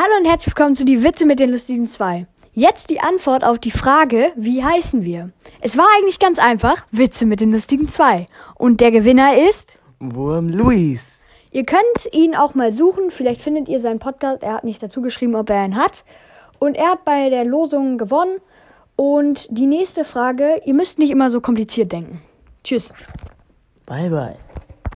Hallo und herzlich willkommen zu die Witze mit den lustigen zwei. Jetzt die Antwort auf die Frage, wie heißen wir? Es war eigentlich ganz einfach, Witze mit den lustigen zwei. Und der Gewinner ist Wurm Luis. Ihr könnt ihn auch mal suchen, vielleicht findet ihr seinen Podcast. Er hat nicht dazu geschrieben, ob er einen hat. Und er hat bei der Losung gewonnen. Und die nächste Frage, ihr müsst nicht immer so kompliziert denken. Tschüss. Bye bye.